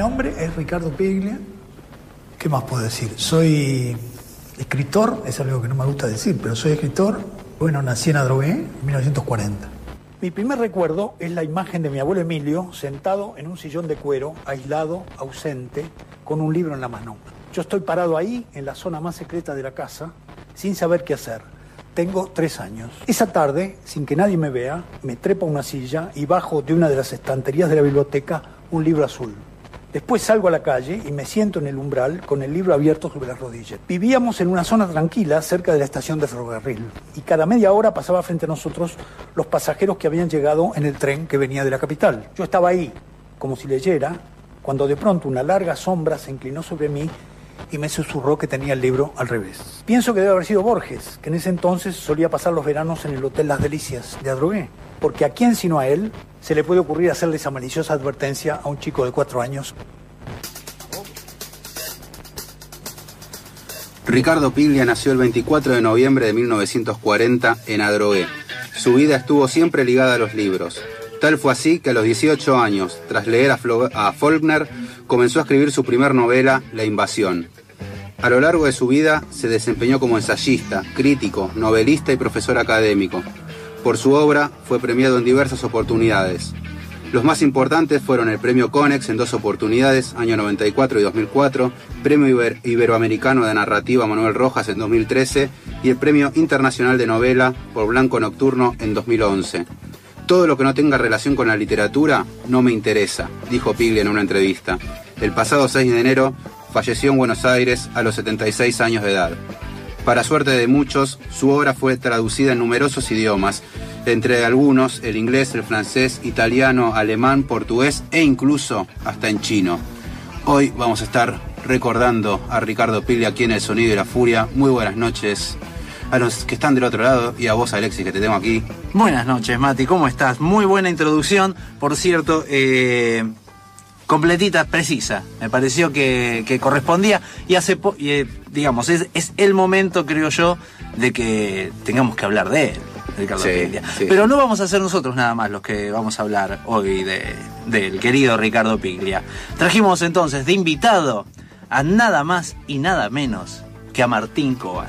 Nombre es Ricardo Piglia. ¿Qué más puedo decir? Soy escritor, es algo que no me gusta decir, pero soy escritor. Bueno, nací en Adrogué en 1940. Mi primer recuerdo es la imagen de mi abuelo Emilio sentado en un sillón de cuero, aislado, ausente, con un libro en la mano. Yo estoy parado ahí, en la zona más secreta de la casa, sin saber qué hacer. Tengo tres años. Esa tarde, sin que nadie me vea, me trepo a una silla y bajo de una de las estanterías de la biblioteca un libro azul. Después salgo a la calle y me siento en el umbral con el libro abierto sobre las rodillas. Vivíamos en una zona tranquila cerca de la estación de ferrocarril y cada media hora pasaba frente a nosotros los pasajeros que habían llegado en el tren que venía de la capital. Yo estaba ahí, como si leyera, cuando de pronto una larga sombra se inclinó sobre mí y me susurró que tenía el libro al revés. Pienso que debe haber sido Borges, que en ese entonces solía pasar los veranos en el Hotel Las Delicias de Adrogué. Porque a quién sino a él se le puede ocurrir hacerle esa maliciosa advertencia a un chico de cuatro años. Ricardo Piglia nació el 24 de noviembre de 1940 en Adrogué. Su vida estuvo siempre ligada a los libros. Tal fue así que a los 18 años, tras leer a, Faulkner, comenzó a escribir su primer novela, La Invasión. A lo largo de su vida se desempeñó como ensayista, crítico, novelista y profesor académico. Por su obra fue premiado en diversas oportunidades. Los más importantes fueron el Premio Conex en dos oportunidades, año 94 y 2004, Premio Iberoamericano de Narrativa Manuel Rojas en 2013 y el Premio Internacional de Novela por Blanco Nocturno en 2011. Todo lo que no tenga relación con la literatura no me interesa, dijo Piglia en una entrevista. El pasado 6 de enero falleció en Buenos Aires a los 76 años de edad. Para suerte de muchos, su obra fue traducida en numerosos idiomas, entre algunos el inglés, el francés, italiano, alemán, portugués e incluso hasta en chino. Hoy vamos a estar recordando a Ricardo Piglia aquí en El Sonido y la Furia. Muy buenas noches a los que están del otro lado y a vos, Alexis, que te tengo aquí. Buenas noches, Mati, ¿cómo estás? Muy buena introducción, por cierto, eh, completita, precisa. Me pareció que, correspondía y hace, eh, digamos, es, el momento, creo yo, de que tengamos que hablar de él. Ricardo Piglia. Pero no vamos a ser nosotros nada más los que vamos a hablar hoy del querido Ricardo Piglia. Trajimos entonces de invitado a nada más y nada menos que a Martín Cobal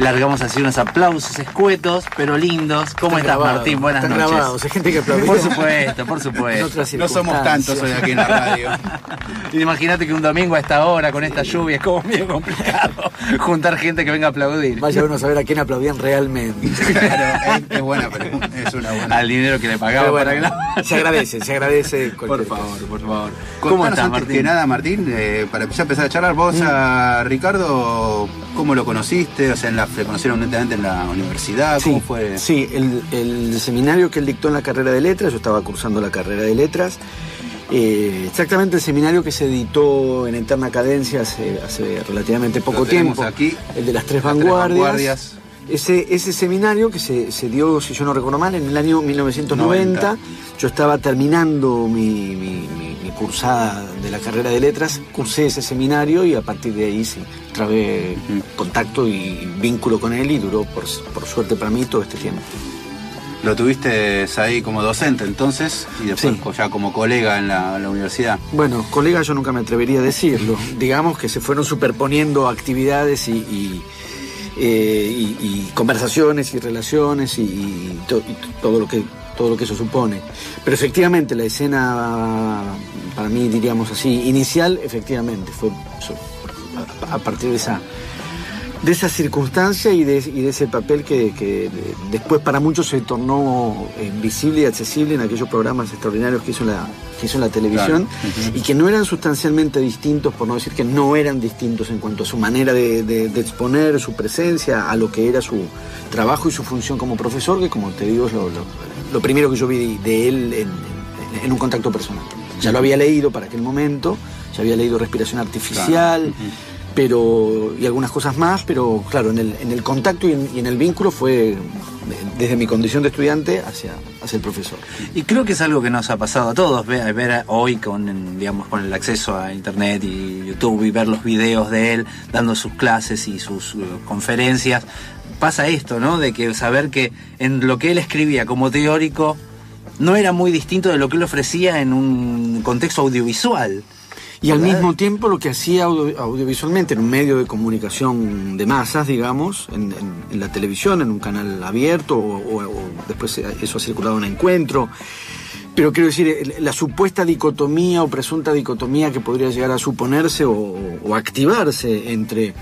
largamos así unos aplausos escuetos, pero lindos. ¿Cómo estás, Martín? Buenas noches. Grabados. Hay gente que aplaude. Por supuesto, por supuesto. No somos tantos hoy aquí en la radio. Imagínate que un domingo a esta hora, con esta lluvia, es como medio complicado juntar gente que venga a aplaudir. Vaya uno a saber a quién aplaudían realmente. Claro, es, buena pregunta. Es una buena. Al dinero que le pagaba para que Se agradece, se agradece. Por favor, por favor. ¿Cómo estás, Martín? que nada, Martín, eh, para empezar a charlar, vos mm. a Ricardo, ¿cómo lo conociste? O sea, en la conocieron netamente en la universidad? ¿Cómo fue? Sí, el, seminario que él dictó en la carrera de letras, yo estaba cursando la carrera de letras. Eh, exactamente el seminario que se editó en Eterna Cadencia hace, relativamente poco tiempo. Aquí, el de las tres vanguardias. Ese, ese seminario que se, dio, si yo no recuerdo mal, en el año 1990. Yo estaba terminando mi cursada de la carrera de letras, cursé ese seminario y a partir de ahí sí, trabé contacto y vínculo con él y duró, por, suerte para mí, todo este tiempo. ¿Lo tuviste ahí como docente entonces y después ya como colega en la, universidad? Bueno, colega yo nunca me atrevería a decirlo. Digamos que se fueron superponiendo actividades y, eh, y, conversaciones y relaciones y, y to- y todo lo que todo lo que eso supone. Pero efectivamente la escena, para mí diríamos así, inicial, efectivamente, fue a partir de esa de esa circunstancia y de, y de ese papel que, que de- después para muchos se tornó eh, visible y accesible en aquellos programas extraordinarios que hizo la, que hizo la televisión Claro. y que no eran sustancialmente distintos, por no decir que no eran distintos en cuanto a su manera de, de- de exponer, su presencia, a lo que era su trabajo y su función como profesor, que como te digo es lo, lo- lo primero que yo vi de, él en, en- en un contacto personal. Ya lo había leído para aquel momento, ya había leído Respiración Artificial pero y algunas cosas más, pero claro, en el, en el contacto y en, el vínculo fue desde mi condición de estudiante hacia, hacia el profesor. Y creo que es algo que nos ha pasado a todos, ver, ver hoy con, digamos, con el acceso a internet y YouTube y ver los videos de él dando sus clases y sus eh, conferencias. Pasa esto, ¿no? De que saber que en lo que él escribía como teórico no era muy distinto de lo que él ofrecía en un contexto audiovisual. Y al mismo tiempo lo que hacía audio- audiovisualmente en un medio de comunicación de masas, digamos, en, en- en la televisión, en un canal abierto, o, o- o después eso ha circulado en encuentro. Pero quiero decir, la supuesta dicotomía o presunta dicotomía que podría llegar a suponerse o, o activarse entre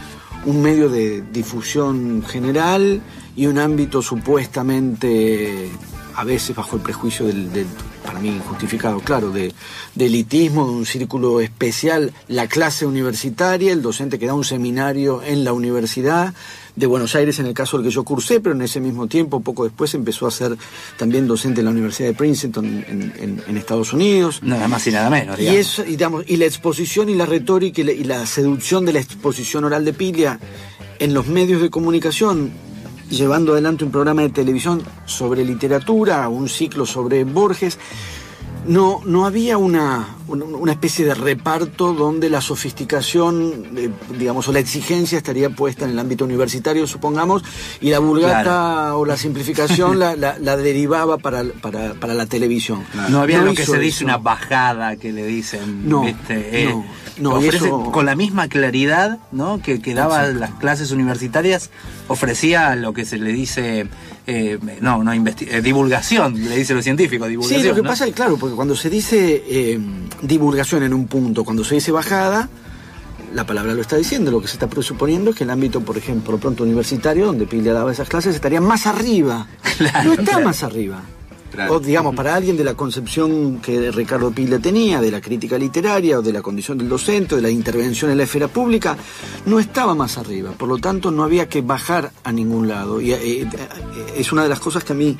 un medio de difusión general y un ámbito supuestamente, a veces bajo el prejuicio del, del- para mí injustificado, claro, de, de elitismo, de un círculo especial, la clase universitaria, el docente que da un seminario en la universidad de Buenos Aires en el caso del que yo cursé, pero en ese mismo tiempo, poco después, empezó a ser también docente en la Universidad de Princeton en, en- en Estados Unidos. Nada más y nada menos, Y, digamos. eso, y, digamos, y la exposición y la retórica y la, y la seducción de la exposición oral de Pilia en los medios de comunicación, llevando adelante un programa de televisión sobre literatura, un ciclo sobre Borges, no, no había una, una, especie de reparto donde la sofisticación, eh, digamos, o la exigencia estaría puesta en el ámbito universitario, supongamos, y la vulgata Claro. o la simplificación la, la- la derivaba para, para, para la televisión. No había lo que se dice una bajada que le dicen. No, ¿viste? no, ofrece eso- con la misma claridad ¿no? que, que daba las clases universitarias, ofrecía lo que se le dice, eh, no, no eh, divulgación, le dice lo científico, divulgación. Sí, lo que ¿no? pasa es claro, porque cuando se dice eh, divulgación en un punto, cuando se dice bajada, la palabra lo está diciendo, lo que se está presuponiendo es que el ámbito, por ejemplo, pronto universitario, donde Piglia daba esas clases, estaría más arriba. no está claro. más arriba. Claro. O digamos, para alguien de la concepción que Ricardo Piglia tenía, de la crítica literaria o de la condición del docente, o de la intervención en la esfera pública, no estaba más arriba. Por lo tanto, no había que bajar a ningún lado. Y eh, eh, es una de las cosas que a mí,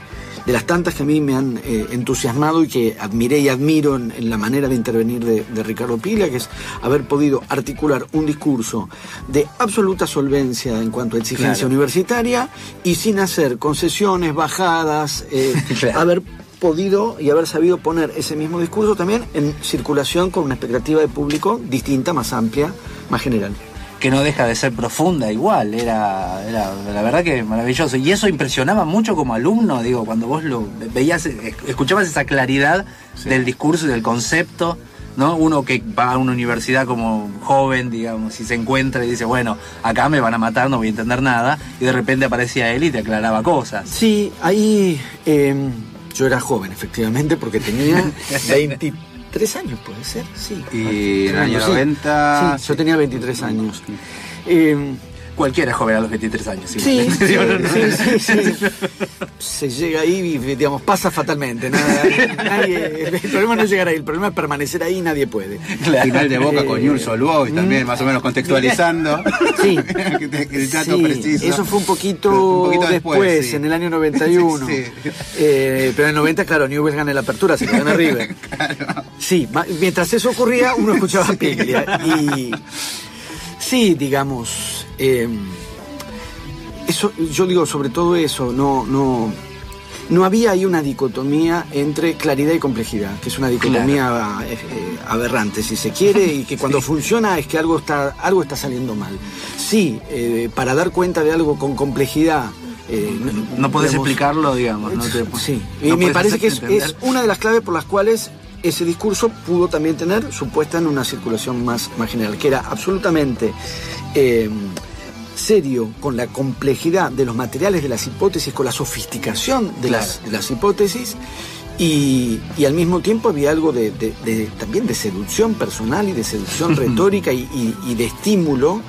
de las tantas que a mí me han eh, entusiasmado y que admiré y admiro en, en la manera de intervenir de, de Ricardo Piglia, que es haber podido articular un discurso de absoluta solvencia en cuanto a exigencia Claro. universitaria y sin hacer concesiones, bajadas, eh, Claro. haber podido y haber sabido poner ese mismo discurso también en circulación con una expectativa de público distinta, más amplia, más general. que no deja de ser profunda igual, era, era la verdad que maravilloso. Y eso impresionaba mucho como alumno, digo, cuando vos lo veías, escuchabas esa claridad del discurso y del concepto, ¿no? Uno que va a una universidad como joven, digamos, y se encuentra y dice, bueno, acá me van a matar, no voy a entender nada, y de repente aparecía él y te aclaraba cosas. Sí, ahí eh, yo era joven, efectivamente, porque tenía 23 años, puede ser, sí. Y en el año Sí. 90, Sí, yo tenía 23 años. Eh, Cualquiera es joven a los 23 años. Sí, igual. sí, Digo, no, no. sí, sí, sí. Se llega ahí y, digamos, pasa fatalmente. Nada- nadie- el problema no es llegar ahí, el problema es permanecer ahí y nadie puede. final de boca con Eh, Newell's Old Boys también, más o menos contextualizando. Sí. Que te- que el dato Sí, preciso. eso fue un poquito, Un poquito después, después, sí. en el año 91. Sí. Eh, pero en el 90, claro, Newell's gana la apertura, se quedó en River. Sí, mientras eso ocurría, uno escuchaba a Piglia. Y sí, digamos, eh, eso, yo digo sobre todo eso, no, no, no había ahí una dicotomía entre claridad y complejidad, que es una dicotomía eh, eh, aberrante, si se quiere, y que cuando funciona es que algo está, algo está saliendo mal. Sí, eh, para dar cuenta de algo con complejidad. eh, No podés digamos, explicarlo, digamos. No te- Sí, no y me parece que es, una de las claves por las cuales ese discurso pudo también tener su puesta en una circulación más, más general, que era absolutamente eh, serio con la complejidad de los materiales de las hipótesis, con la sofisticación de, las, de las hipótesis, y, y al mismo tiempo había algo de, de- de- también de seducción personal y de seducción retórica y, y- y de estímulo.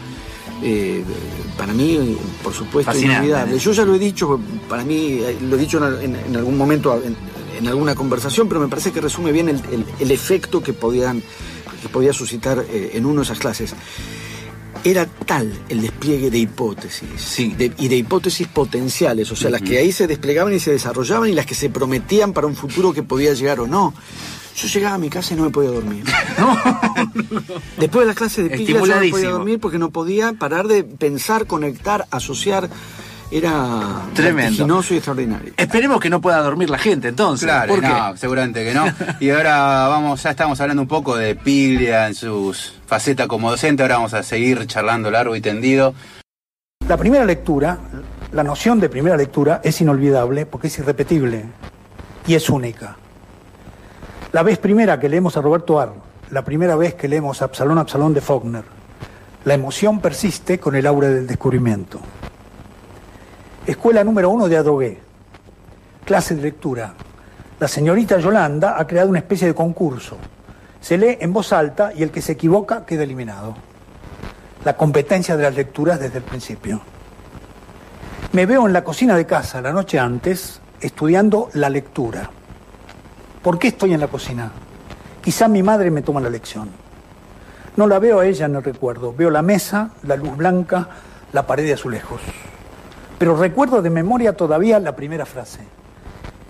eh, para mí, por supuesto, Fascinante, inolvidable. ¿eh? Yo ya lo he dicho, para mí, eh, lo he dicho en, en- en algún momento, en, en alguna conversación, pero me parece que resume bien el, el- el efecto que podían que podía suscitar eh, en uno esas clases. Era tal el despliegue de hipótesis Sí. de- y de hipótesis potenciales, o sea, las que ahí se desplegaban y se desarrollaban y las que se prometían para un futuro que podía llegar o no. Yo llegaba a mi casa y no me podía dormir. Después de las clases de pila yo no podía dormir porque no podía parar de pensar, conectar, asociar. Era Tremendo. y extraordinario. Esperemos que no pueda dormir la gente entonces. Claro, ¿Por qué? no, seguramente que no. Y ahora vamos, ya estamos hablando un poco de Piglia en sus faceta como docente, ahora vamos a seguir charlando largo y tendido. La primera lectura, la noción de primera lectura es inolvidable porque es irrepetible y es única. La vez primera que leemos a Roberto Ar, la primera vez que leemos a Absalón Absalón de Faulkner, la emoción persiste con el aura del descubrimiento. Escuela número uno de Adrogué. Clase de lectura. La señorita Yolanda ha creado una especie de concurso. Se lee en voz alta y el que se equivoca queda eliminado la competencia de las lecturas desde el principio. Me veo en la cocina de casa la noche antes estudiando la lectura. ¿Por qué estoy en la cocina? Quizá mi madre me toma la lección. No la veo a ella en el recuerdo, veo la mesa, la luz blanca, la pared de azulejos. Pero recuerdo de memoria todavía la primera frase.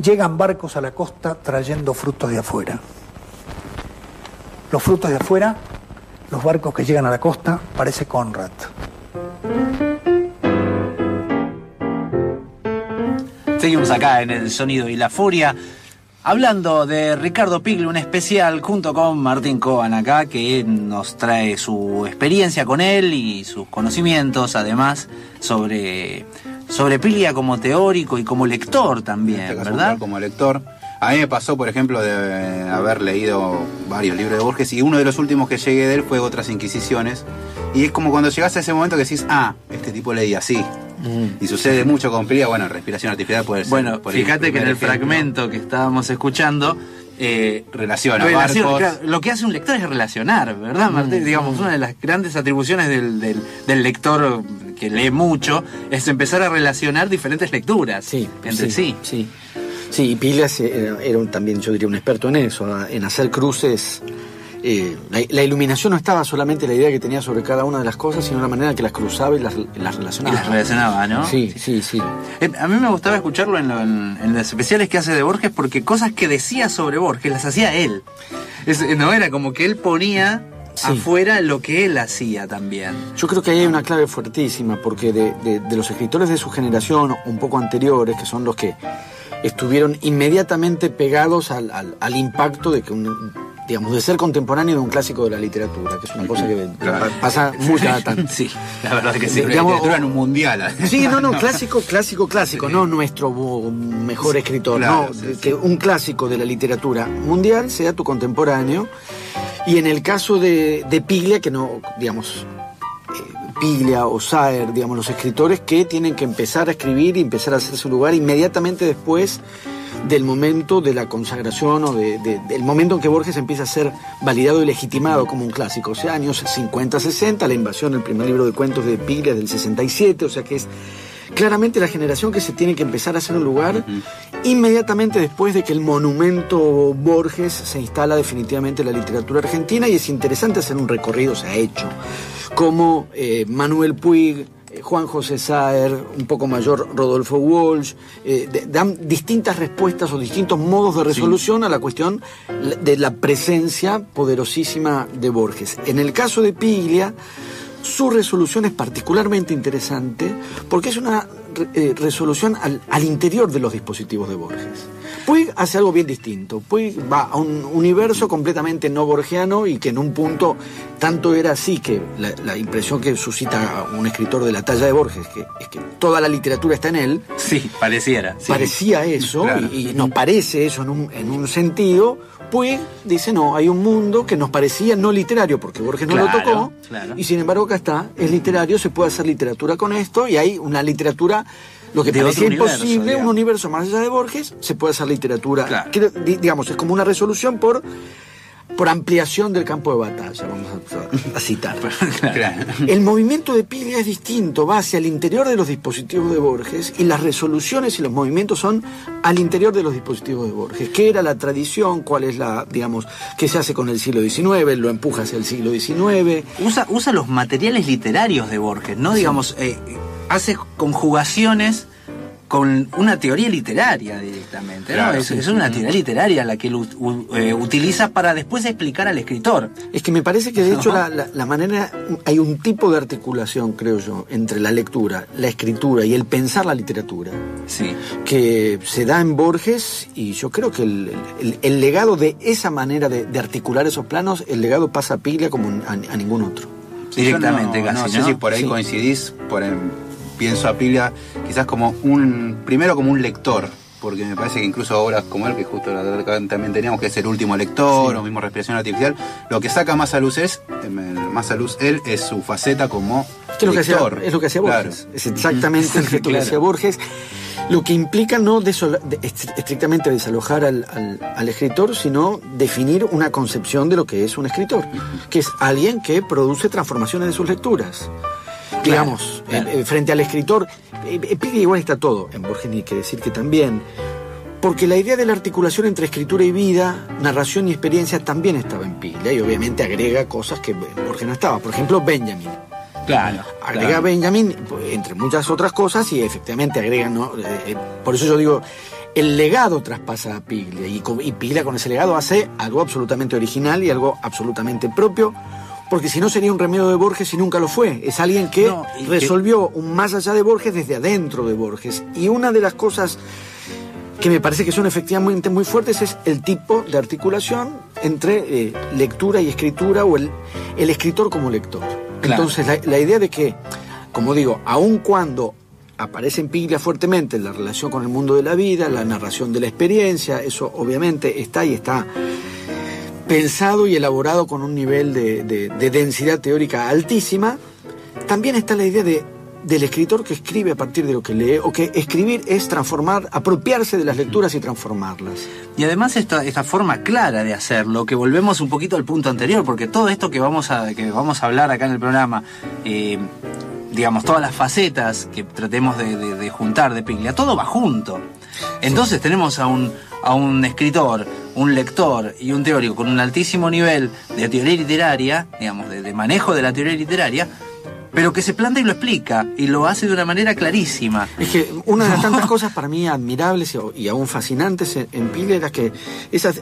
Llegan barcos a la costa trayendo frutos de afuera. Los frutos de afuera los barcos que llegan a la costa, parece Conrad. Seguimos acá en el sonido y la furia. Hablando de Ricardo Pigle, un especial junto con Martín Coban acá, que nos trae su experiencia con él y sus conocimientos, además, sobre, sobre Piglia como teórico y como lector también, este caso, ¿verdad? como lector. A mí me pasó, por ejemplo, de haber leído varios libros de Borges y uno de los últimos que llegué de él fue Otras Inquisiciones. Y es como cuando llegas a ese momento que decís, ah, este tipo leía así. Y sucede mucho con Piglia, bueno, respiración artificial puede ser. Bueno, por fíjate que en el ejemplo. fragmento que estábamos escuchando, eh, Relaciona claro, lo que hace un lector es relacionar, ¿verdad, Martín? Digamos, una de las grandes atribuciones del, del- del lector que lee mucho es empezar a relacionar diferentes lecturas Sí, entre sí. Sí, sí y Pilas era, era un- también, yo diría, un experto en eso, en hacer cruces. Eh, la, la iluminación no estaba solamente la idea que tenía sobre cada una de las cosas, sino la manera en que las cruzaba y las, las Y relacionaba. las relacionaba, ¿no? Sí, sí, sí. Eh, A mí me gustaba escucharlo en, lo- en- en los especiales que hace de Borges porque cosas que decía sobre Borges las hacía él. Es- no era como que él ponía Sí. afuera lo que él hacía también. Yo creo que ahí hay una clave fuertísima, porque de, de- de los escritores de su generación, un poco anteriores, que son los que estuvieron inmediatamente pegados al, al- al impacto de que un, digamos, de ser contemporáneo de un clásico de la literatura, que es una cosa que Claro. pasa muy cada tanto. Sí, la verdad que sí. Digamos, literatura en un mundial. Sí, no, no, clásico, clásico, clásico, no nuestro mejor escritor, claro, no, sí, que un clásico de la literatura mundial sea tu contemporáneo. Y en el caso de, de Piglia, que no, digamos, eh, Piglia o Saer, digamos, los escritores que tienen que empezar a escribir y empezar a hacer su lugar inmediatamente después del momento de la consagración o de- de- del momento en que Borges empieza a ser validado y legitimado como un clásico. O sea, años 50-60, la invasión, el primer libro de cuentos de Piglia es del 67, o sea que es claramente la generación que se tiene que empezar a hacer un lugar inmediatamente después de que el monumento Borges se instala definitivamente en la literatura argentina y es interesante hacer un recorrido, se ha hecho, como eh, Manuel Puig, Juan José Saer, un poco mayor Rodolfo Walsh, eh, de- dan distintas respuestas o distintos modos de resolución a la cuestión de la presencia poderosísima de Borges. En el caso de Piglia, su resolución es particularmente interesante porque es una eh, resolución al, al interior de los dispositivos de Borges. Puig hace algo bien distinto. Puig va a un universo completamente no borgiano y que en un punto tanto era así que la, la impresión que suscita un escritor de la talla de Borges que, es que toda la literatura está en él. Sí, pareciera. sí. Parecía eso Claro. y, y nos parece eso en un, en un sentido. Puig dice, no, hay un mundo que nos parecía no literario porque Borges no lo tocó claro. y sin embargo acá está, es literario, se puede hacer literatura con esto y hay una literatura, lo que universo, imposible, un universo más allá de Borges, se puede hacer literatura. Claro. Digamos, es como una resolución por, por ampliación del campo de batalla, vamos a, a citar. Claro. El movimiento de Piglia es distinto, va hacia el interior de los dispositivos de Borges y las resoluciones y los movimientos son al interior de los dispositivos de Borges. ¿Qué era la tradición? ¿Cuál es la, digamos, qué se hace con el siglo XIX? ¿Lo empuja hacia el siglo XIX? Usa, usa los materiales literarios de Borges, ¿no? Digamos, eh, hace conjugaciones con una teoría literaria directamente, ¿no? Es, sí. es una teoría literaria la que él u- u- eh, utiliza para después explicar al escritor. Es que me parece que de hecho la, la- la manera, hay un tipo de articulación, creo yo, entre la lectura, la escritura y el pensar la literatura. Sí. que se da en Borges y yo creo que el, el- el legado de esa manera de, de articular esos planos, el legado pasa a Piglia como a, a ningún otro. Directamente, no, casi, no si por ahí Sí. coincidís, por em, pienso a Piglia quizás como un, primero como un lector, porque me parece que incluso obras como él, que justo también teníamos, que es el último lector, o mismo respiración artificial, lo que saca más a luz es, em, más a luz él, es su faceta como es lo que hacía, lector. es lo que hacía Claro. Borges. Es exactamente Claro. que hacía Borges. Lo que implica no estrictamente desalojar al, al- al escritor, sino definir una concepción de lo que es un escritor, que es alguien que produce transformaciones de sus lecturas. Digamos, claro. eh, frente al escritor, eh, eh, Piglia igual está todo, en Borges ni que decir que también, porque la idea de la articulación entre escritura y vida, narración y experiencia también estaba en Piglia y obviamente agrega cosas que Borges no estaba. Por ejemplo, Benjamin. Claro. Agrega claro. Benjamin, entre muchas otras cosas, y efectivamente agrega, ¿no? Eh, por eso yo digo, el legado traspasa a Piglia, y, y Piglia con ese legado hace algo absolutamente original y algo absolutamente propio, porque si no sería un remedio de Borges y nunca lo fue. Es alguien que No, y que- resolvió un más allá de Borges desde adentro de Borges. Y una de las cosas que me parece que son efectivamente muy fuertes es el tipo de articulación entre eh, lectura y escritura o el, el escritor como lector. Claro. Entonces la, la idea de que, como digo, aun cuando aparece en Piglia fuertemente la relación con el mundo de la vida, la narración de la experiencia, eso obviamente está y está pensado y elaborado con un nivel de, de- de densidad teórica altísima, también está la idea de, del escritor que escribe a partir de lo que lee, o que escribir es transformar, apropiarse de las lecturas y transformarlas. Y además esta, esta forma clara de hacerlo, que volvemos un poquito al punto anterior, porque todo esto que vamos a, que vamos a hablar acá en el programa, eh, digamos, todas las facetas que tratemos de, de- de juntar de Piglia, todo va junto. Entonces tenemos a un, a un escritor, un lector y un teórico con un altísimo nivel de teoría literaria, digamos, de, de manejo de la teoría literaria, pero que se planta y lo explica, y lo hace de una manera clarísima. Es que una de las tantas cosas para mí admirables y, aún fascinantes en, Piglia era que esas,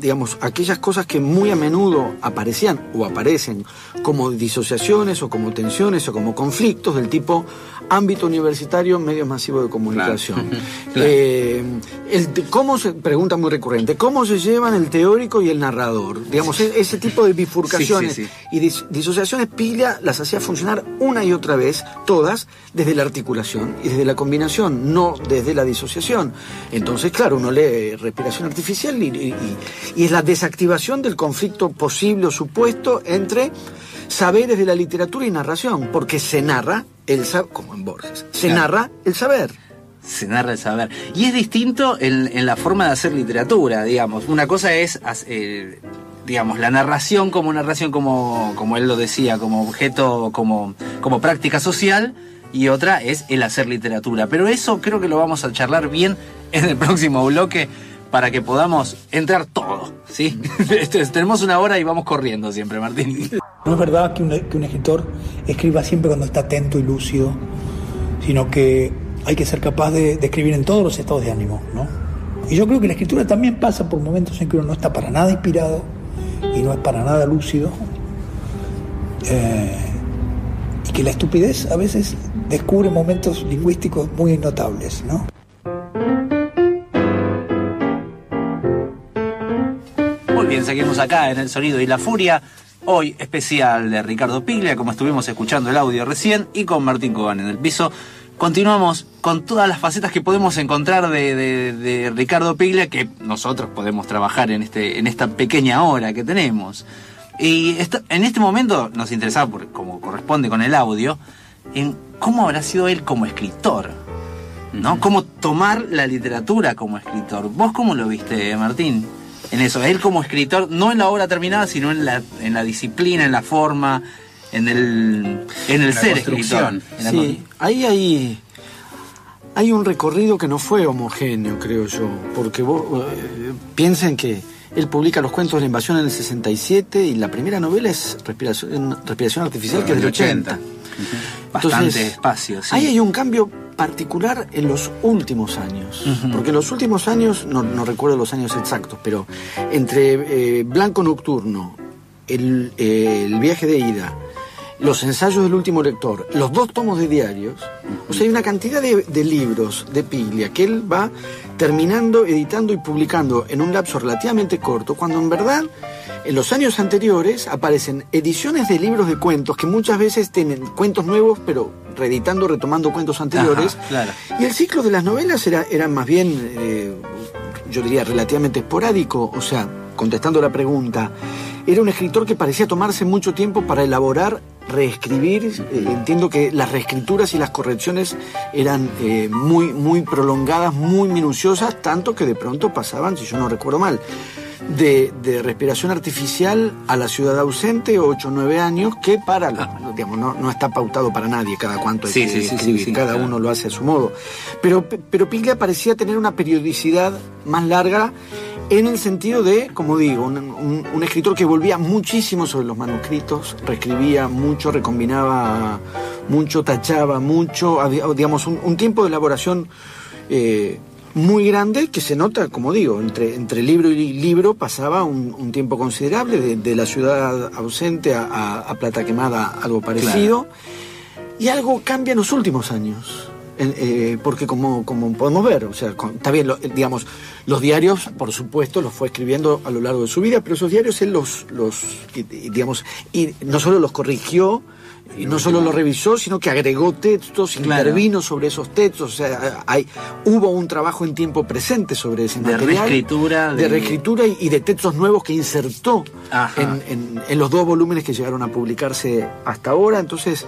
digamos, aquellas cosas que muy a menudo aparecían o aparecen como disociaciones o como tensiones o como conflictos del tipo ámbito universitario, medios masivos de comunicación. Eh, el ¿Cómo se, pregunta muy recurrente, cómo se llevan el teórico y el narrador? Digamos, e- ese tipo de bifurcaciones Sí, sí, y dis- disociaciones Piglia las hacía funcionar una y otra vez, todas, desde la articulación y desde la combinación, no desde la disociación. Entonces, claro, uno lee respiración artificial y, y- y- y es la desactivación del conflicto posible o supuesto entre saberes de la literatura y narración, porque se narra el saber, como en Borges, se Claro. narra el saber. se narra el saber. Y es distinto en, en la forma de hacer literatura, digamos. Una cosa es, eh, digamos, la narración como narración, como, como él lo decía, como objeto, como, como práctica social, y otra es el hacer literatura. Pero eso creo que lo vamos a charlar bien en el próximo bloque para que podamos entrar todo, ¿sí? Este es- Tenemos una hora y vamos corriendo siempre, Martín. No es verdad que un, que un escritor escriba siempre cuando está atento y lúcido, sino que hay que ser capaz de, de escribir en todos los estados de ánimo, ¿no? Y yo creo que la escritura también pasa por momentos en que uno no está para nada inspirado y no es para nada lúcido, eh, y que la estupidez a veces descubre momentos lingüísticos muy notables, ¿no? Muy bien, seguimos acá en El Sonido y la Furia. Hoy especial de Ricardo Piglia, como estuvimos escuchando el audio recién, y con Martín Cobán en el piso. Continuamos con todas las facetas que podemos encontrar de, de- de Ricardo Piglia, que nosotros podemos trabajar en, este, en esta pequeña hora que tenemos. Y en este momento nos interesaba, por- como corresponde con el audio, en cómo habrá sido él como escritor. ¿no? Cómo tomar la literatura como escritor. ¿Vos cómo lo viste, Martín? En eso, él como escritor, no en la obra terminada, sino en la, en la disciplina, en la forma, en el, en el La ser escritor. En la Sí, ahí hay, hay un recorrido que no fue homogéneo, creo yo, porque vos eh, piensen que él publica los cuentos de la invasión en el 67 y la primera novela es Respiración, Respiración Artificial, que es del 80. Bastante espacio, sí. Ahí hay un cambio particular en los últimos años, porque en los últimos años, no, no recuerdo los años exactos, pero entre eh, Blanco Nocturno, el, eh, el viaje de ida, los ensayos del último lector, los dos tomos de diarios, o sea, hay una cantidad de, de libros de Piglia que él va terminando, editando y publicando en un lapso relativamente corto, cuando en verdad en los años anteriores aparecen ediciones de libros de cuentos que muchas veces tienen cuentos nuevos, pero reeditando, retomando cuentos anteriores. Ajá, claro. Y el ciclo de las novelas era, era más bien, eh, yo diría, relativamente esporádico. O sea, contestando la pregunta, era un escritor que parecía tomarse mucho tiempo para elaborar, reescribir. Eh, entiendo que las reescrituras y las correcciones eran eh, muy, muy prolongadas, muy minuciosas, tanto que de pronto pasaban, si yo no recuerdo mal, de, de respiración artificial a la ciudad ausente, 8 o 9 años, que para, la- digamos, no, no está pautado para nadie cada cuánto hay Sí, que sí, escribir, cada uno lo hace a su modo. Pero, pero Piglia parecía tener una periodicidad más larga en el sentido de, como digo, un, un- un escritor que volvía muchísimo sobre los manuscritos, reescribía mucho, recombinaba mucho, tachaba mucho, había, digamos, un, un tiempo de elaboración eh, muy grande que se nota, como digo, entre, entre libro y libro pasaba un, tiempo considerable, de, de la ciudad ausente a, a- a Plata Quemada, algo parecido. Y algo cambia en los últimos años. Eh, porque como, como podemos ver, o sea, con- está bien, lo- digamos, los diarios, por supuesto, los fue escribiendo a lo largo de su vida, pero esos diarios él los, digamos, y no solo los corrigió, y no solo los revisó, sino que agregó textos, Claro. intervino sobre esos textos, o sea, hay, hubo un trabajo en tiempo presente sobre ese De material. reescritura, De, de- reescritura y, y de textos nuevos que insertó Ajá. en, en- en los dos volúmenes que llegaron a publicarse hasta ahora. Entonces,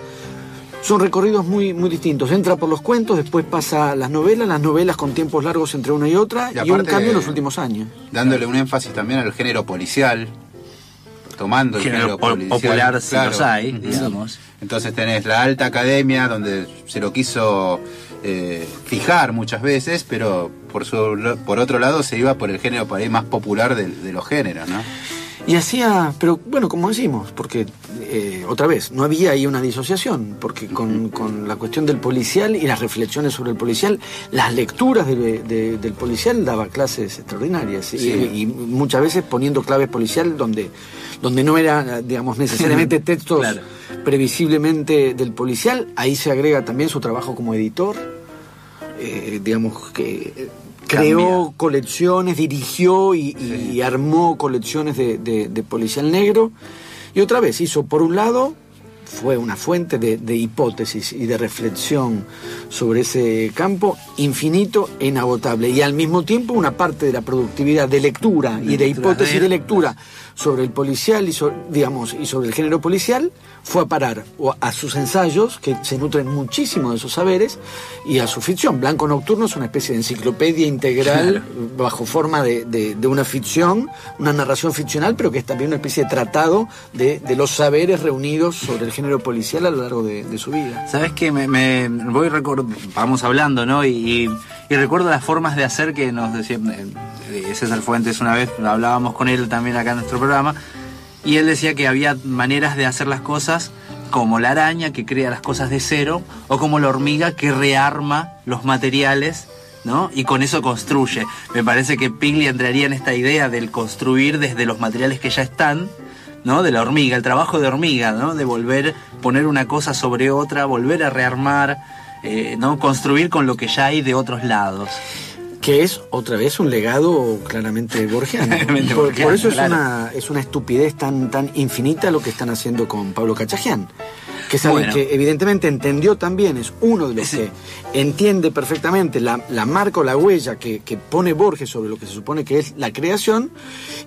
son recorridos muy, muy distintos. Entra por los cuentos, después pasa a las novelas, las novelas con tiempos largos entre una y otra, Y y, un cambio en los últimos años. dándole un énfasis también al género policial, tomando el Género género, po- policial. popular, si claro. los hay, digamos. Entonces tenés la alta academia, donde se lo quiso eh, fijar muchas veces, pero por, su, por otro lado se iba por el género por ahí más popular de, de los géneros, ¿no? Y hacía, pero bueno, como decimos, porque eh, otra vez, no había ahí una disociación, porque con, con la cuestión del policial y las reflexiones sobre el policial, las lecturas de- de- del policial daba clases extraordinarias y- Sí. y, muchas veces poniendo claves policial donde, donde no era, digamos, necesariamente textos Claro. previsiblemente del policial, ahí se agrega también su trabajo como editor, eh, digamos que creó colecciones, dirigió y, y armó colecciones de, de- de policial negro. Y otra vez hizo, por un lado, fue una fuente de, de hipótesis y de reflexión sobre ese campo infinito e inagotable. Y al mismo tiempo una parte de la productividad de lectura y de hipótesis de- lectura sobre el policial y sobre, digamos, y sobre el género policial fue a parar a sus ensayos, que se nutren muchísimo de esos saberes, y a su ficción. Blanco Nocturno es una especie de enciclopedia integral bajo forma de, de- de una ficción, una narración ficcional, pero que es también una especie de tratado de, de los saberes reunidos sobre el género policial a lo largo de, de su vida. ¿Sabes qué? Me, me voy vamos hablando, ¿no? Y, y- y recuerdo las formas de hacer que nos decía eh, eh, César Fuentes una vez, hablábamos con él también acá en nuestro programa, y él decía que había maneras de hacer las cosas como la araña que crea las cosas de cero, o como la hormiga que rearma los materiales, ¿no? Y con eso construye. Me parece que Piglia entraría en esta idea del construir desde los materiales que ya están, ¿no? De la hormiga, el trabajo de hormiga, ¿no? De volver, poner una cosa sobre otra, volver a rearmar, eh, ¿no? Construir con lo que ya hay de otros lados. que es otra vez un legado claramente borgiano. Claramente por, borgiano, por eso es, una, es una estupidez tan, tan infinita lo que están haciendo con Pablo Cachajian. Que es alguien Bueno. que evidentemente entendió también, es uno de los que entiende perfectamente la, la marca o la huella que, que pone Borges sobre lo que se supone que es la creación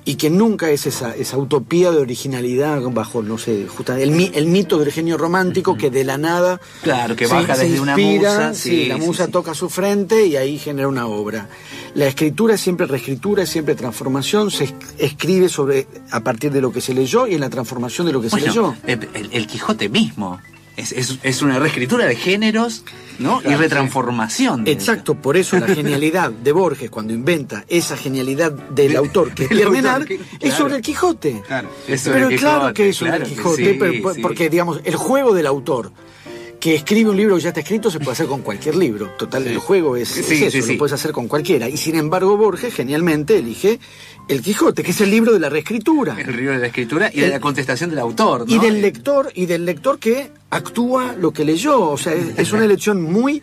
y que nunca es esa, esa utopía de originalidad bajo, no sé, justa- el, mi- el mito del genio romántico que de la nada Claro, que se- baja se desde una musa, sí, sí, la musa toca su frente y ahí genera una obra. La escritura es siempre reescritura, es siempre transformación, se es- escribe sobre a partir de lo que se leyó y en la transformación de lo que se leyó. El, Quijote mismo es, es- es una reescritura de géneros ¿no? y retransformación. Exacto, por eso la genialidad de Borges cuando inventa esa genialidad del De- autor que es es sobre el Quijote. Claro. Pero el claro que es sobre el Quijote, sí, pero- sí. porque digamos, el juego del autor que escribe un libro que ya está escrito se puede hacer con cualquier libro. Total, el juego es, es Sí, eso, sí, sí. lo puedes hacer con cualquiera. Y sin embargo, Borges genialmente elige el Quijote, que es el libro de la reescritura. El río de la escritura y de la contestación del autor. ¿no? Y del lector, y del lector que actúa lo que leyó. O sea, es, es una elección muy,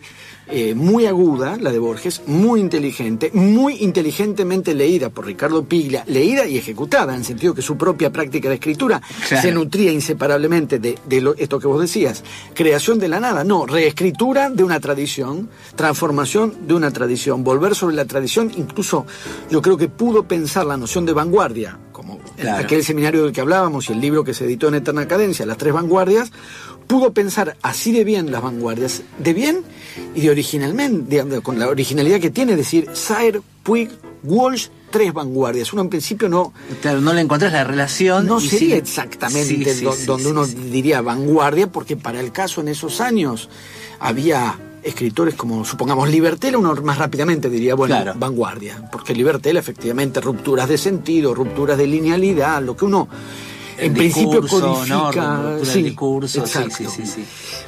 eh, muy aguda, la de Borges, muy inteligente, muy inteligentemente leída por Ricardo Piglia, leída y ejecutada, en el sentido que su propia práctica de escritura Claro. se nutría inseparablemente de, de lo- esto que vos decías, creación de la nada, no, reescritura de una tradición, transformación de una tradición, volver sobre la tradición, incluso yo creo que pudo pensar la noción de vanguardia, como Claro. aquel seminario del que hablábamos y el libro que se editó en Eterna Cadencia, Las Tres Vanguardias, pudo pensar así de bien las vanguardias, de bien y de originalmente, con la originalidad que tiene, es decir, Saer, Puig, Walsh, tres vanguardias. Uno en principio no, Claro, no le encontrás la relación. no sería exactamente sí, sí, do- sí, donde sí, uno diría vanguardia, porque para el caso en esos años había escritores como, supongamos, Libertela, uno más rápidamente diría, bueno, Claro. vanguardia, porque Libertela efectivamente rupturas de sentido, rupturas de linealidad, lo que uno en principio codifica. Sí, discurso, sí, sí, sí.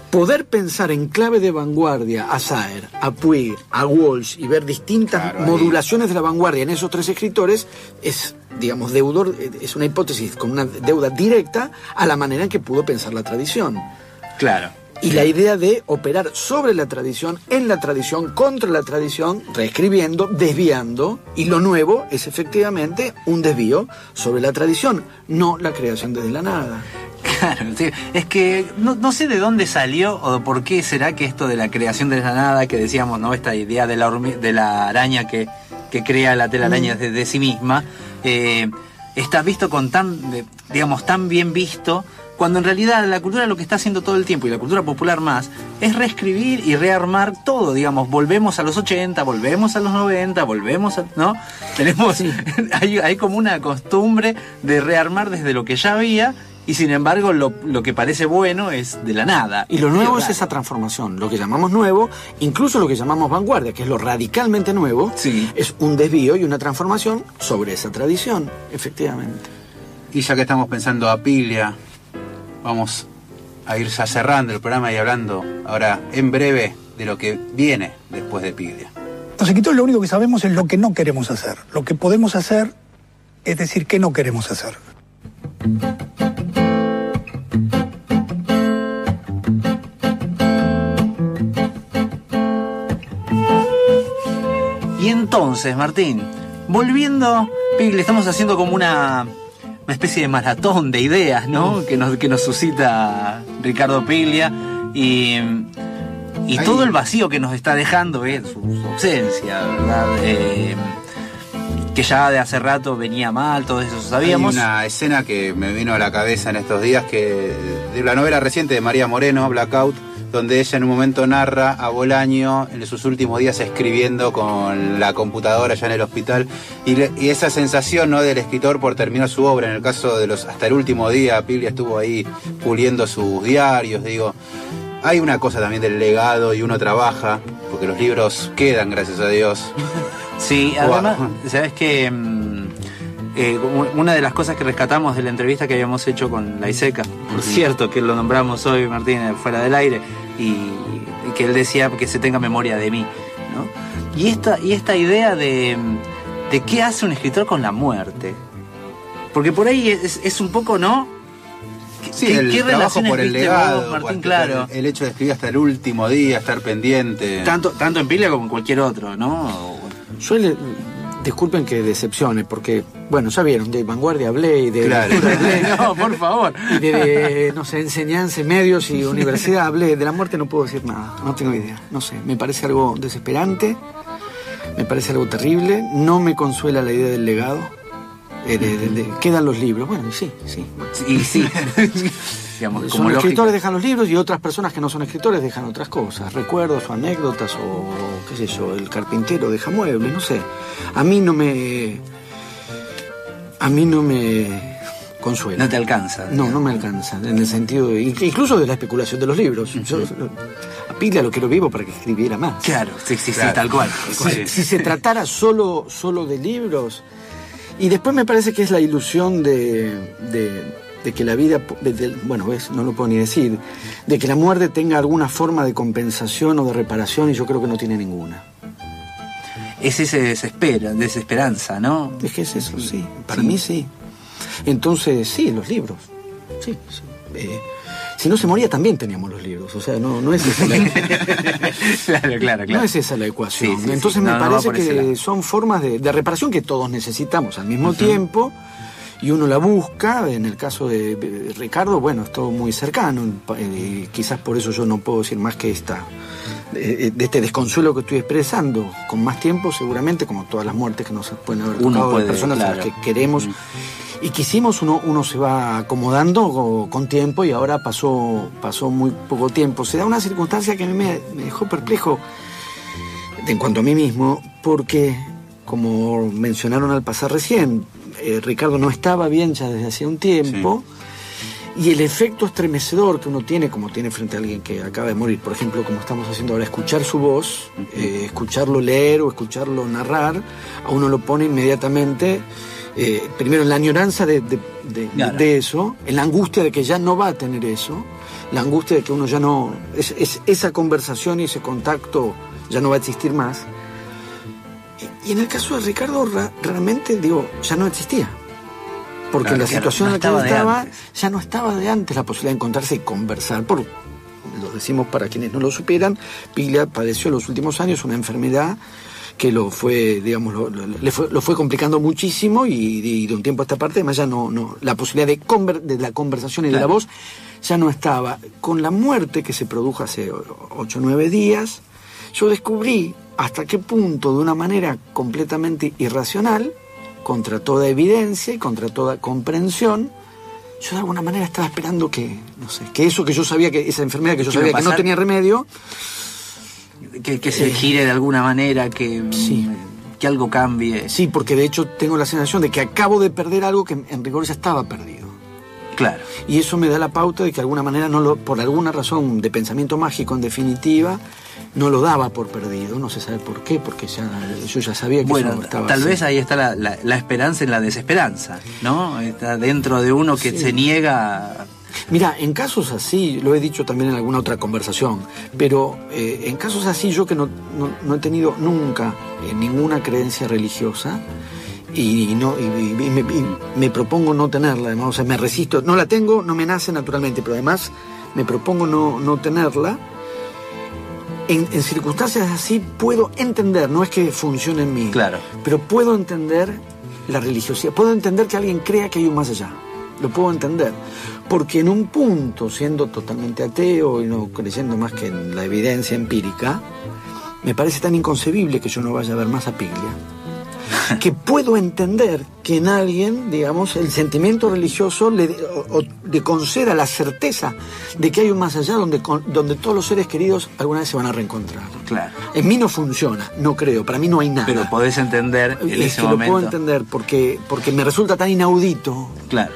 Poder pensar en clave de vanguardia a Saer, a Puig, a Walsh y ver distintas Claro, ahí. modulaciones de la vanguardia en esos tres escritores es, digamos, deudor, es una hipótesis con una deuda directa a la manera en que pudo pensar la tradición. Claro. Y la idea de operar sobre la tradición, en la tradición, contra la tradición, reescribiendo, desviando, y lo nuevo es efectivamente un desvío sobre la tradición, no la creación desde la nada. Claro, sí. es que no, no sé de dónde salió o por qué será que esto de la creación de la nada, que decíamos, ¿no? Esta idea de la, de la araña que, que crea la telaraña de, de sí misma, eh, está visto con tan, digamos, tan bien visto, cuando en realidad la cultura lo que está haciendo todo el tiempo, y la cultura popular más, es reescribir y rearmar todo, digamos, volvemos a los 80, volvemos a los 90, volvemos a, ¿no? Tenemos, hay, hay como una costumbre de rearmar desde lo que ya había, y sin embargo lo, lo que parece bueno es de la nada. Y lo nuevo es esa transformación, lo que llamamos nuevo, incluso lo que llamamos vanguardia, que es lo radicalmente nuevo, Sí. es un desvío y una transformación sobre esa tradición, efectivamente. Y ya que estamos pensando a Piglia, vamos a ir ya cerrando el programa y hablando ahora en breve de lo que viene después de Piglia. Los escritores lo único que sabemos es lo que no queremos hacer. Lo que podemos hacer es decir qué no queremos hacer. Y entonces, Martín, volviendo, le estamos haciendo como una, una especie de maratón de ideas, ¿no? Que nos, que nos suscita Ricardo Piglia y, y Ahí. todo el vacío que nos está dejando es su, su ausencia, ¿verdad? Eh, que ya de hace rato venía mal, todo eso sabíamos. Hay una escena que me vino a la cabeza en estos días que de la novela reciente de María Moreno, Blackout, donde ella en un momento narra a Bolaño en sus últimos días escribiendo con la computadora ya en el hospital y, le- y esa sensación ¿no? del escritor por terminar su obra, en el caso de los hasta el último día, Piglia estuvo ahí puliendo sus diarios, digo, hay una cosa también del legado y uno trabaja, porque los libros quedan, gracias a Dios. Sí, Wow. además, sabes que mm, eh, una de las cosas que rescatamos de la entrevista que habíamos hecho con la ISECA, por cierto, que lo nombramos hoy, Martín, fuera del aire, y, y que él decía que se tenga memoria de mí, ¿no? Y esta, y esta idea de, de qué hace un escritor con la muerte. Porque por ahí es, es un poco, ¿no? ¿Qué- Sí, qué- el qué trabajo por el legado, vos, Martín? Claro. el, el hecho de escribir hasta el último día, estar pendiente. Tanto, tanto en Pila como en cualquier otro, ¿no? Yo le- disculpen que decepcione, porque, bueno, ya vieron, de vanguardia hablé y de Claro. hablé, no, por favor. y de, de, no sé, enseñanza, medios y universidad hablé. De la muerte no puedo decir nada, no tengo idea. No sé, me parece algo desesperante, me parece algo terrible, no me consuela la idea del legado. Eh, de- de- de- quedan los libros, bueno, y sí, sí. Y sí. Digamos, como lógica. escritores dejan los libros y otras personas que no son escritores dejan otras cosas, recuerdos o anécdotas o qué sé yo, el carpintero deja muebles, no sé. A mí no me a mí no me consuela. No te alcanza. No, no me alcanza, en el sentido de, incluso de la especulación de los libros. Yo a Piglia lo quiero vivo para que escribiera más. Claro, sí, sí, Claro. sí, tal cual. Si, si se tratara solo, solo de libros. Y después me parece que es la ilusión de, de- de que la vida, de- de- bueno, ves, no lo puedo ni decir, de que la muerte tenga alguna forma de compensación o de reparación y yo creo que no tiene ninguna. Es ese desespera, desesperanza, ¿no? Es que es eso, sí. Para Sí. mí sí. Entonces, sí, los libros. Sí, sí. Eh, si no se moría también teníamos los libros. O sea, no, no es esa la, claro, claro, claro. No es esa la ecuación. Sí, sí, Entonces sí. me No, parece lado. que son formas de, de reparación que todos necesitamos al mismo tiempo y uno la busca. En el caso de eh, Ricardo, bueno, es todo muy cercano. eh, quizás por eso yo no puedo decir más que esta. De, de este desconsuelo que estoy expresando, con más tiempo seguramente, como todas las muertes que nos pueden haber tocado de personas a las que queremos y quisimos, uno, uno se va acomodando co- con tiempo y ahora pasó, pasó muy poco tiempo. Se da una circunstancia que a mí me, me dejó perplejo en cuanto a mí mismo, porque, como mencionaron al pasar recién, eh, Ricardo no estaba bien ya desde hacía un tiempo, y el efecto estremecedor que uno tiene, como tiene frente a alguien que acaba de morir, por ejemplo, como estamos haciendo ahora, escuchar su voz, eh, escucharlo leer o escucharlo narrar, a uno lo pone inmediatamente, eh, primero en la añoranza de, de- de- Claro. de eso, en la angustia de que ya no va a tener eso, la angustia de que uno ya no, es, es- esa conversación y ese contacto ya no va a existir más. Y, y en el caso de Ricardo, ra- realmente, digo, ya no existía. Porque Claro, la situación no en la que estaba ya no estaba de antes la posibilidad de encontrarse y conversar. Por, lo decimos para quienes no lo supieran, Piglia padeció en los últimos años una enfermedad que lo fue, digamos, lo, fue, lo fue complicando muchísimo y, y de un tiempo a esta parte, además ya no, no la posibilidad de, conver- de la conversación y de la voz ya no estaba. Con la muerte que se produjo hace o- ocho o nueve días, yo descubrí hasta qué punto, de una manera completamente irracional, contra toda evidencia y contra toda comprensión, yo de alguna manera estaba esperando que, no sé, que eso que yo sabía, que esa enfermedad que yo ¿Qué iba sabía que no tenía remedio, Que, que se gire de alguna manera, que, Sí. que algo cambie. sí, porque de hecho tengo la sensación de que acabo de perder algo que en rigor ya estaba perdido. Claro. Y eso me da la pauta de que de alguna manera, no lo, por alguna razón de pensamiento mágico en definitiva, no lo daba por perdido. No se sabe por qué, porque ya, yo ya sabía que Bueno, eso estaba tal así. vez ahí está la, la- la esperanza en la desesperanza, ¿no? Está dentro de uno que Sí. se niega. Mira, en casos así, lo he dicho también en alguna otra conversación, pero eh, en casos así yo que no, no- no he tenido nunca eh, ninguna creencia religiosa y, no, y, y- y me, y me propongo no tenerla, además, o sea, me resisto, no la tengo, no me nace naturalmente, pero además me propongo no, no tenerla. En, en circunstancias así puedo entender, no es que funcione en mí, Claro. pero puedo entender la religiosidad, puedo entender que alguien crea que hay un más allá, lo puedo entender, porque en un punto, siendo totalmente ateo y no creyendo más que en la evidencia empírica, me parece tan inconcebible que yo no vaya a ver más a Piglia, que puedo entender que en alguien, digamos, el sentimiento religioso le, o- o le conceda la certeza de que hay un más allá donde, donde todos los seres queridos alguna vez se van a reencontrar. Claro. En mí no funciona, no creo, para mí no hay nada. Pero podés entender en Es ese que lo momento. puedo entender porque, porque me resulta tan inaudito Claro.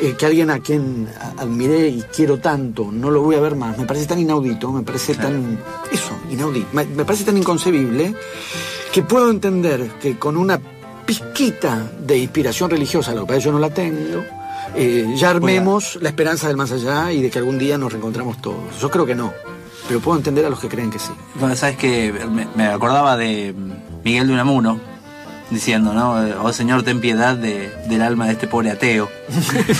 eh, que alguien a quien admiré y quiero tanto, no lo voy a ver más. Me parece tan inaudito, me parece tan. Eso, inaudito. Me, me parece tan inconcebible que puedo entender que con una pizquita de inspiración religiosa, lo que yo no la tengo, eh, ya armemos la esperanza del más allá y de que algún día nos reencontramos todos. Yo creo que no, pero puedo entender a los que creen que sí. Bueno, sabes que me, me acordaba de Miguel de Unamuno diciendo, ¿no? Oh Señor, ten piedad de- del alma de este pobre ateo.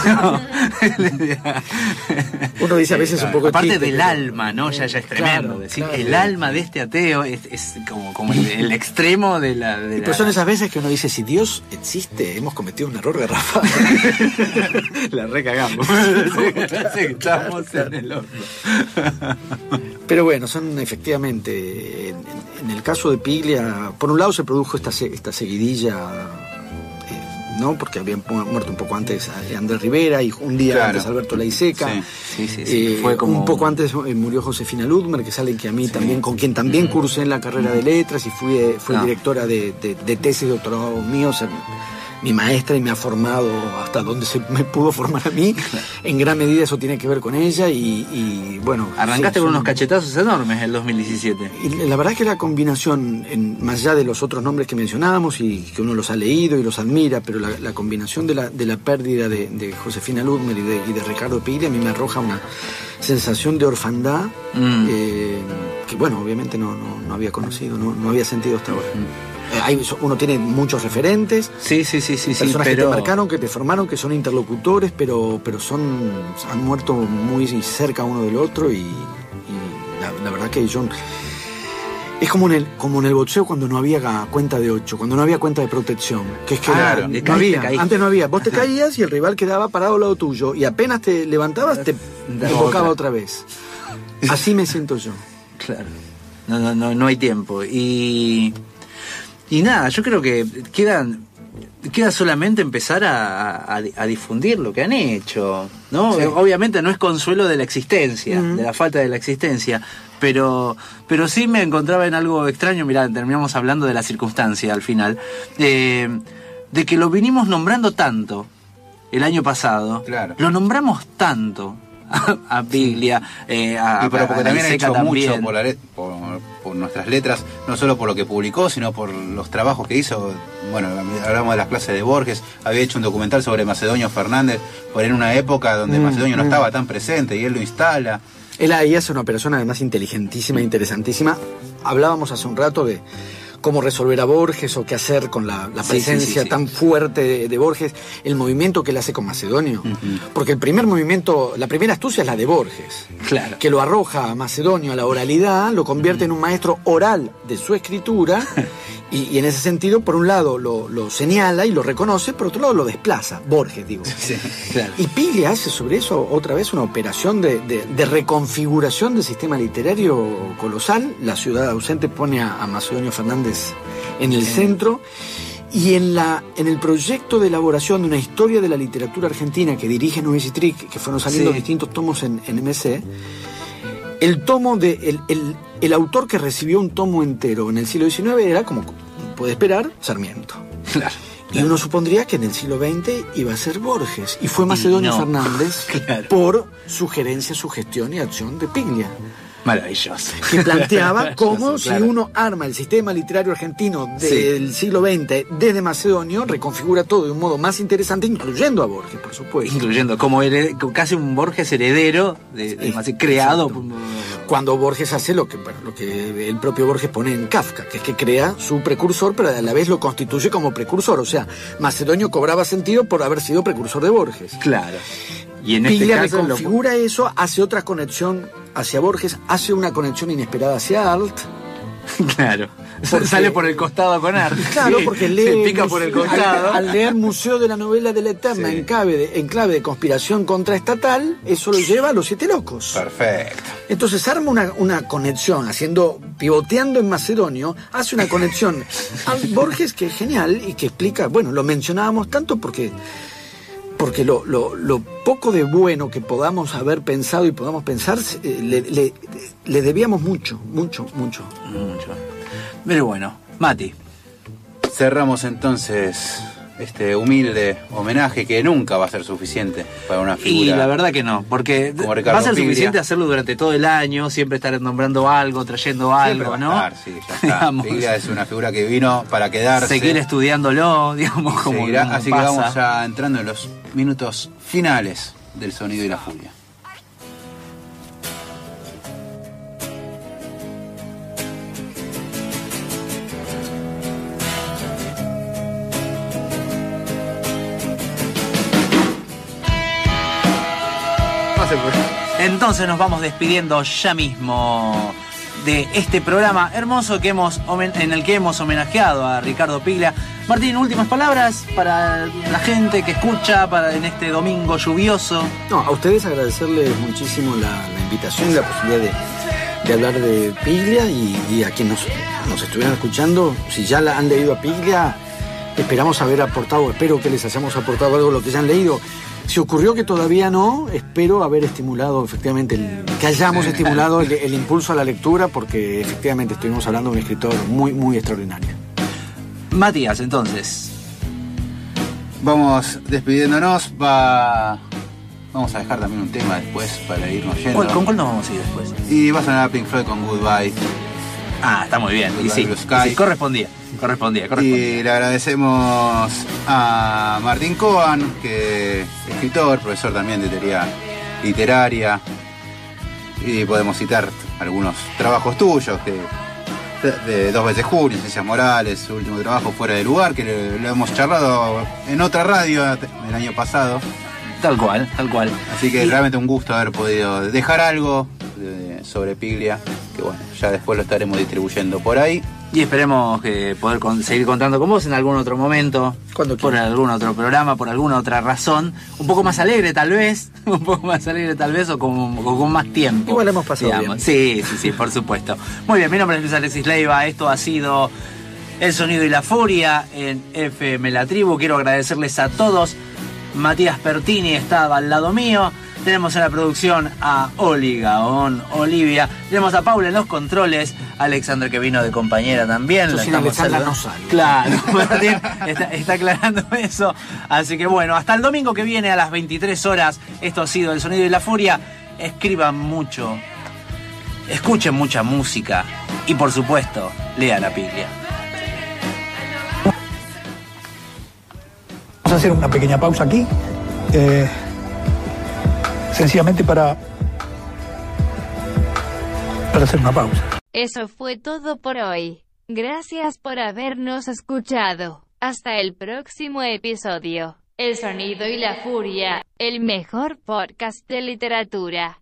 No. Uno dice a veces un poco Aparte chiste, del pero- alma, ¿no? Ya, ya es Claro, tremendo. decir, claro. el alma de este ateo es, es como, como el, el extremo de la. De la- pues son esas veces que uno dice, si Dios existe, hemos cometido un error garrafal. la recagamos. Estamos en el horno. Pero bueno, son efectivamente, en, en el caso de Piglia, por un lado se produjo esta, esta seguidilla, ¿no? Porque habían mu- muerto un poco antes Andrés Rivera y un día Claro. antes Alberto Laiseca. Sí. Sí, sí, sí. Eh, Fue como. Un poco antes eh, murió Josefina Ludmer, que alguien que a mí también, con quien también cursé en la carrera de letras y fui, eh, fui Ah. directora de, de, de tesis de doctorado mío, o sea, mi maestra y me ha formado hasta donde se me pudo formar a mí. En gran medida eso tiene que ver con ella y, y, bueno. Arrancaste sí, con son- unos cachetazos enormes en el 2017. y la verdad es que la combinación, en, más allá de los otros nombres que mencionábamos y que uno los ha leído y los admira, pero la, la combinación de la, de la pérdida de, de Josefina Ludmer y de, y de Ricardo Piglia a mí me arroja una sensación de orfandad Mm. eh, que, bueno, obviamente no, no, no había conocido, no, no había sentido hasta ahora. Eh, hay- uno tiene muchos referentes, Sí, sí, sí, sí, sí. personas que Pero... te marcaron, que te formaron, que son interlocutores, pero, pero son han muerto muy cerca uno del otro y, y la, la verdad que yo es como en el como en el boxeo cuando no había cuenta de ocho, cuando no había cuenta de protección, que es que Claro, no caíste, había, caíste. antes no había, vos te caías y el rival quedaba parado al lado tuyo y apenas te levantabas te otra. otra vez. Así me siento yo. Claro. No, no, no, no hay tiempo. Y. Y nada, yo creo que quedan. Queda solamente empezar a, a- a difundir lo que han hecho, ¿no? Sí. Obviamente no es consuelo de la existencia, de la falta de la existencia, pero, pero sí me encontraba en algo extraño, mirá, terminamos hablando de la circunstancia al final, eh, de que lo vinimos nombrando tanto el año pasado, Claro. lo nombramos tanto a, Biglia, eh, a, Y pero a porque también ha hecho mucho también. por, la let- por, por nuestras letras, no solo por lo que publicó, sino por los trabajos que hizo. Bueno, hablamos de las clases de Borges, había hecho un documental sobre Macedonio Fernández, por en una época donde Mm, Macedonio no mm. estaba tan presente y él lo instala. Él ahí hace una operación además inteligentísima, interesantísima. Hablábamos hace un rato de cómo resolver a Borges o qué hacer con la, la Sí, sí, presencia sí, sí. tan fuerte de, de Borges, el movimiento que él hace con Macedonio. Porque el primer movimiento, la primera astucia es la de Borges, Claro. que lo arroja a Macedonio a la oralidad, lo convierte en un maestro oral de su escritura. Y, y en ese sentido, por un lado lo, lo señala y lo reconoce, por otro lado lo desplaza, Borges, digo. Claro. Y Piglia hace sobre eso otra vez una operación de, de- de reconfiguración del sistema literario colosal. La ciudad ausente pone a, a Macedonio Fernández en el centro. Y en, la, en el proyecto de elaboración de una historia de la literatura argentina que dirige y Trick, que fueron saliendo Sí. distintos tomos en, en MC, el tomo de. El, el- el autor que recibió un tomo entero en el siglo XIX era, como puede esperar, Sarmiento. Claro. Y uno supondría que en el siglo XX iba a ser Borges. Y fue Macedonio no. Fernández Claro. por sugerencia, sugestión y acción de Piglia. Maravilloso. Que planteaba cómo si claro. uno arma el sistema literario argentino del siglo XX desde Macedonio, reconfigura todo de un modo más interesante, incluyendo a Borges, por supuesto. Incluyendo como hered- casi un Borges heredero, de, de- Sí, creado. exacto. Cuando Borges hace lo que, bueno, lo que el propio Borges pone en Kafka, que es que crea su precursor, pero a la vez lo constituye como precursor. O sea, Macedonio cobraba sentido por haber sido precursor de Borges. Claro. Y en este caso. lo- reconfigura eso, hace otra conexión hacia Borges, hace una conexión inesperada hacia Art. Claro. Porque- Sale por el costado con arte. Claro, Sí, porque lee. Se pica por el costado. Al, al leer Museo de la Novela de la Eterna Sí. en, clave de, en clave de conspiración contraestatal, eso lo lleva a los siete locos. Perfecto. Entonces arma una, una conexión, haciendo, pivoteando en Macedonio, hace una conexión a Borges que es genial y que explica, bueno, lo mencionábamos tanto porque, porque lo, lo- lo poco de bueno que podamos haber pensado y podamos pensar, eh, le, le- le debíamos mucho, mucho, mucho. Mucho. Pero bueno, Mati. Cerramos entonces este humilde homenaje que nunca va a ser suficiente para una figura. Y la verdad que no, porque va a ser Piglia. suficiente hacerlo durante todo el año, siempre estar nombrando algo, trayendo algo, va a ¿no? estar, sí, ya está. Es una figura que vino para quedarse. seguir estudiándolo, digamos, como, Seguirá, así pasa. que vamos ya entrando en los minutos finales del sonido y la furia. Entonces nos vamos despidiendo ya mismo de este programa hermoso que hemos en el que hemos homenajeado a Ricardo Piglia. Martín, últimas palabras para la gente que escucha para en este domingo lluvioso. No, a ustedes agradecerles muchísimo la, invitación y la posibilidad de, hablar de Piglia y, a quienes nos, nos, estuvieran escuchando, si ya la han leído a Piglia, esperamos haber aportado, espero que les hayamos aportado algo de lo que ya han leído. Si ocurrió que todavía no, espero haber estimulado efectivamente, que hayamos estimulado el, impulso a la lectura, porque efectivamente estuvimos hablando de un escritor muy, muy extraordinario. Matías, entonces. Vamos despidiéndonos, va... Vamos a dejar también un tema después para irnos yendo. ¿Con cuál nos vamos a ir después? Y va a sonar Pink Floyd con Goodbye. Ah, está muy bien. y sí, correspondía. Correspondía, Y le agradecemos a Martín Coan, que es escritor, profesor también de teoría literaria. Y podemos citar algunos trabajos tuyos, que de Dos veces Julio, Ciencias Morales, su último trabajo fuera de lugar, que lo hemos charlado en otra radio el año pasado. Tal cual, tal cual. Así que realmente un gusto haber podido dejar algo sobre Piglia, que bueno, ya después lo estaremos distribuyendo por ahí. Y esperemos que poder seguir contando con vos en algún otro momento, por algún otro programa, por alguna otra razón. Un poco más alegre tal vez, un poco más alegre tal vez o con, con más tiempo. Igual hemos pasado bien. Sí, sí, sí, por supuesto. Muy bien, mi nombre es Luis Alexis Leiva, esto ha sido El Sonido y la Furia en FM La Tribu. Quiero agradecerles a todos. Matías Pertini estaba al lado mío. Tenemos en la producción a Oli Gaón, Olivia. Tenemos a Paula en los controles. Alexandra que vino de compañera también. la estamos no sale. Claro, está, aclarando eso. Así que bueno, hasta el domingo que viene a las 23 horas. Esto ha sido El Sonido y la Furia. Escriban mucho. Escuchen mucha música. Y por supuesto, lean la Piglia. Vamos a hacer una pequeña pausa aquí. Eh, sencillamente para, para hacer una pausa. Eso fue todo por hoy. Gracias por habernos escuchado. Hasta el próximo episodio. El sonido y la furia, el mejor podcast de literatura.